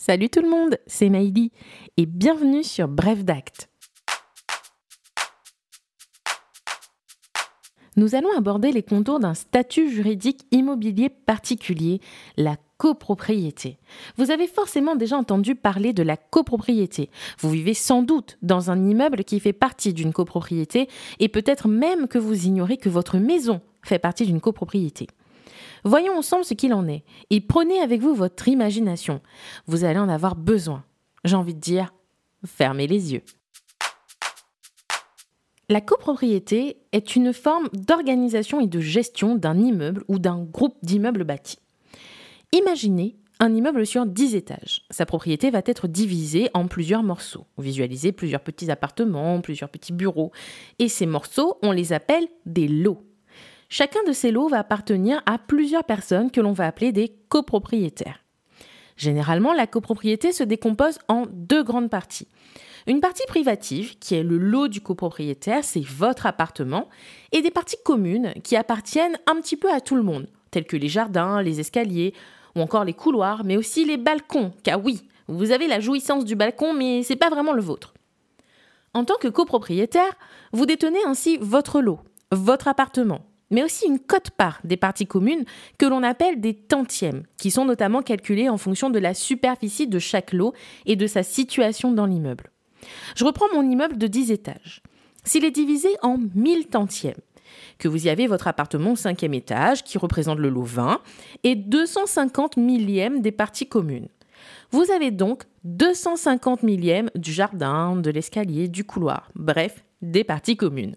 Salut tout le monde, c'est Maïli et bienvenue sur Bref d'Acte. Nous allons aborder les contours d'un statut juridique immobilier particulier, la copropriété. Vous avez forcément déjà entendu parler de la copropriété. Vous vivez sans doute dans un immeuble qui fait partie d'une copropriété et peut-être même que vous ignorez que votre maison fait partie d'une copropriété. Voyons ensemble ce qu'il en est et prenez avec vous votre imagination. Vous allez en avoir besoin. J'ai envie de dire, fermez les yeux. La copropriété est une forme d'organisation et de gestion d'un immeuble ou d'un groupe d'immeubles bâtis. Imaginez un immeuble sur 10 étages. Sa propriété va être divisée en plusieurs morceaux. Visualisez plusieurs petits appartements, plusieurs petits bureaux. Et ces morceaux, on les appelle des lots. Chacun de ces lots va appartenir à plusieurs personnes que l'on va appeler des copropriétaires. Généralement, la copropriété se décompose en deux grandes parties. Une partie privative, qui est le lot du copropriétaire, c'est votre appartement, et des parties communes qui appartiennent un petit peu à tout le monde, telles que les jardins, les escaliers, ou encore les couloirs, mais aussi les balcons, car oui, vous avez la jouissance du balcon, mais c'est pas vraiment le vôtre. En tant que copropriétaire, vous détenez ainsi votre lot, votre appartement, mais aussi une cote-part des parties communes que l'on appelle des tantièmes, qui sont notamment calculées en fonction de la superficie de chaque lot et de sa situation dans l'immeuble. Je reprends mon immeuble de 10 étages. S'il est divisé en 1000 tantièmes, que vous y avez votre appartement au cinquième étage, qui représente le lot 20, et 250 millièmes des parties communes. Vous avez donc 250 millièmes du jardin, de l'escalier, du couloir, bref, des parties communes.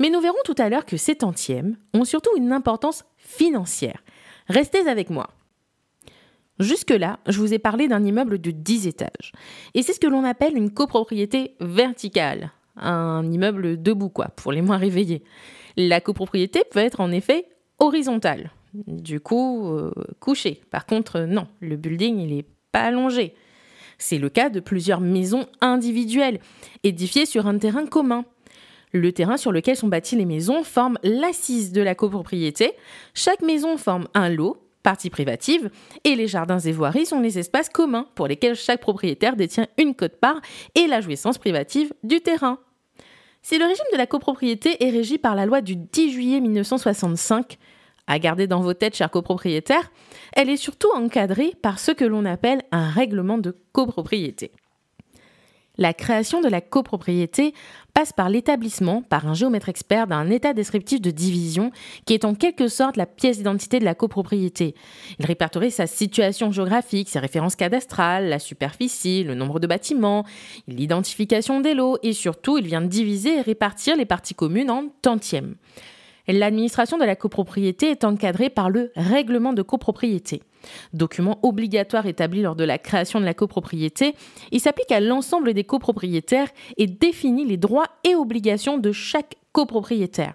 Mais nous verrons tout à l'heure que ces tantièmes ont surtout une importance financière. Restez avec moi. Jusque-là, je vous ai parlé d'un immeuble de 10 étages. Et c'est ce que l'on appelle une copropriété verticale. Un immeuble debout, quoi, pour les moins réveillés. La copropriété peut être en effet horizontale. Du coup, euh, couché. Par contre, non, le building, il n'est pas allongé. C'est le cas de plusieurs maisons individuelles, édifiées sur un terrain commun. Le terrain sur lequel sont bâties les maisons forme l'assise de la copropriété. Chaque maison forme un lot, partie privative, et les jardins et voiries sont les espaces communs pour lesquels chaque propriétaire détient une cote-part et la jouissance privative du terrain. Si le régime de la copropriété est régi par la loi du 10 juillet 1965, à garder dans vos têtes, chers copropriétaires, elle est surtout encadrée par ce que l'on appelle un règlement de copropriété. La création de la copropriété passe par l'établissement, par un géomètre expert, d'un état descriptif de division qui est en quelque sorte la pièce d'identité de la copropriété. Il répertorie sa situation géographique, ses références cadastrales, la superficie, le nombre de bâtiments, l'identification des lots et surtout il vient diviser et répartir les parties communes en tantièmes. L'administration de la copropriété est encadrée par le règlement de copropriété. Document obligatoire établi lors de la création de la copropriété, il s'applique à l'ensemble des copropriétaires et définit les droits et obligations de chaque copropriétaire.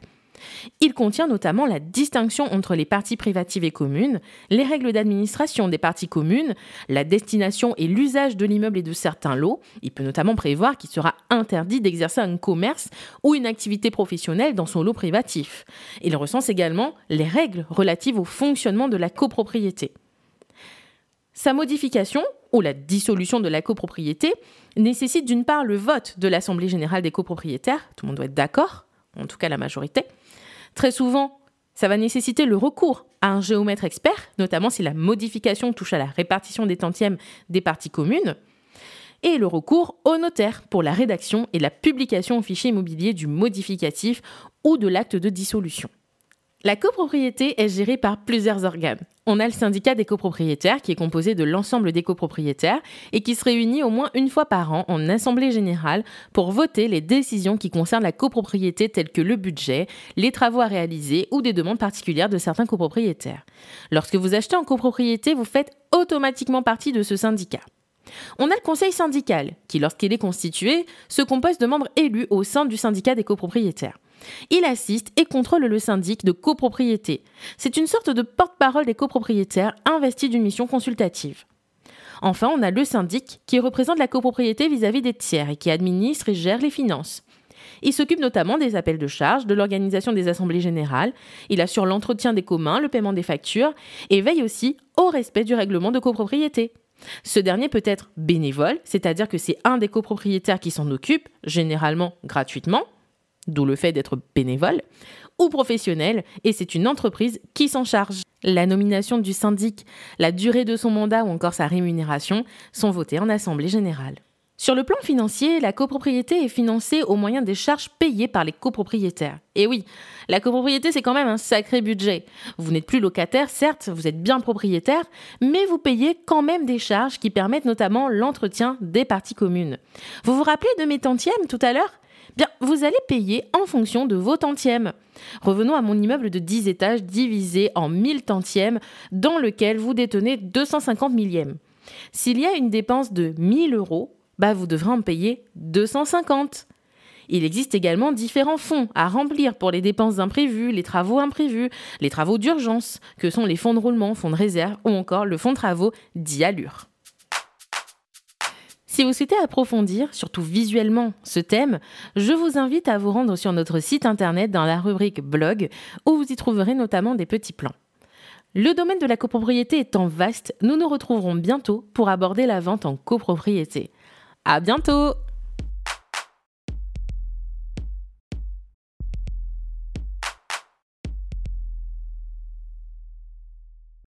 Il contient notamment la distinction entre les parties privatives et communes, les règles d'administration des parties communes, la destination et l'usage de l'immeuble et de certains lots. Il peut notamment prévoir qu'il sera interdit d'exercer un commerce ou une activité professionnelle dans son lot privatif. Il recense également les règles relatives au fonctionnement de la copropriété. Sa modification, ou la dissolution de la copropriété, nécessite d'une part le vote de l'Assemblée générale des copropriétaires, tout le monde doit être d'accord, en tout cas la majorité, Très souvent, ça va nécessiter le recours à un géomètre expert, notamment si la modification touche à la répartition des tantièmes des parties communes, et le recours au notaire pour la rédaction et la publication au fichier immobilier du modificatif ou de l'acte de dissolution. La copropriété est gérée par plusieurs organes. On a le syndicat des copropriétaires qui est composé de l'ensemble des copropriétaires et qui se réunit au moins une fois par an en assemblée générale pour voter les décisions qui concernent la copropriété telles que le budget, les travaux à réaliser ou des demandes particulières de certains copropriétaires. Lorsque vous achetez en copropriété, vous faites automatiquement partie de ce syndicat. On a le conseil syndical, qui lorsqu'il est constitué, se compose de membres élus au sein du syndicat des copropriétaires. Il assiste et contrôle le syndic de copropriété. C'est une sorte de porte-parole des copropriétaires investi d'une mission consultative. Enfin, on a le syndic qui représente la copropriété vis-à-vis des tiers et qui administre et gère les finances. Il s'occupe notamment des appels de charges, de l'organisation des assemblées générales, il assure l'entretien des communs, le paiement des factures et veille aussi au respect du règlement de copropriété. Ce dernier peut être bénévole, c'est-à-dire que c'est un des copropriétaires qui s'en occupe, généralement gratuitement, d'où le fait d'être bénévole, ou professionnel, et c'est une entreprise qui s'en charge. La nomination du syndic, la durée de son mandat ou encore sa rémunération sont votées en Assemblée générale. Sur le plan financier, la copropriété est financée au moyen des charges payées par les copropriétaires. Et oui, la copropriété, c'est quand même un sacré budget. Vous n'êtes plus locataire, certes, vous êtes bien propriétaire, mais vous payez quand même des charges qui permettent notamment l'entretien des parties communes. Vous vous rappelez de mes tantièmes tout à l'heure? Vous allez payer en fonction de vos tantièmes. Revenons à mon immeuble de 10 étages divisé en 1000 tantièmes dans lequel vous détenez 250 millièmes. S'il y a une dépense de 1000 euros, bah vous devrez en payer 250. Il existe également différents fonds à remplir pour les dépenses imprévues, les travaux imprévus, les travaux d'urgence, que sont les fonds de roulement, fonds de réserve ou encore le fonds de travaux dit. Si vous souhaitez approfondir, surtout visuellement, ce thème, je vous invite à vous rendre sur notre site internet dans la rubrique blog où vous y trouverez notamment des petits plans. Le domaine de la copropriété étant vaste, nous nous retrouverons bientôt pour aborder la vente en copropriété. À bientôt!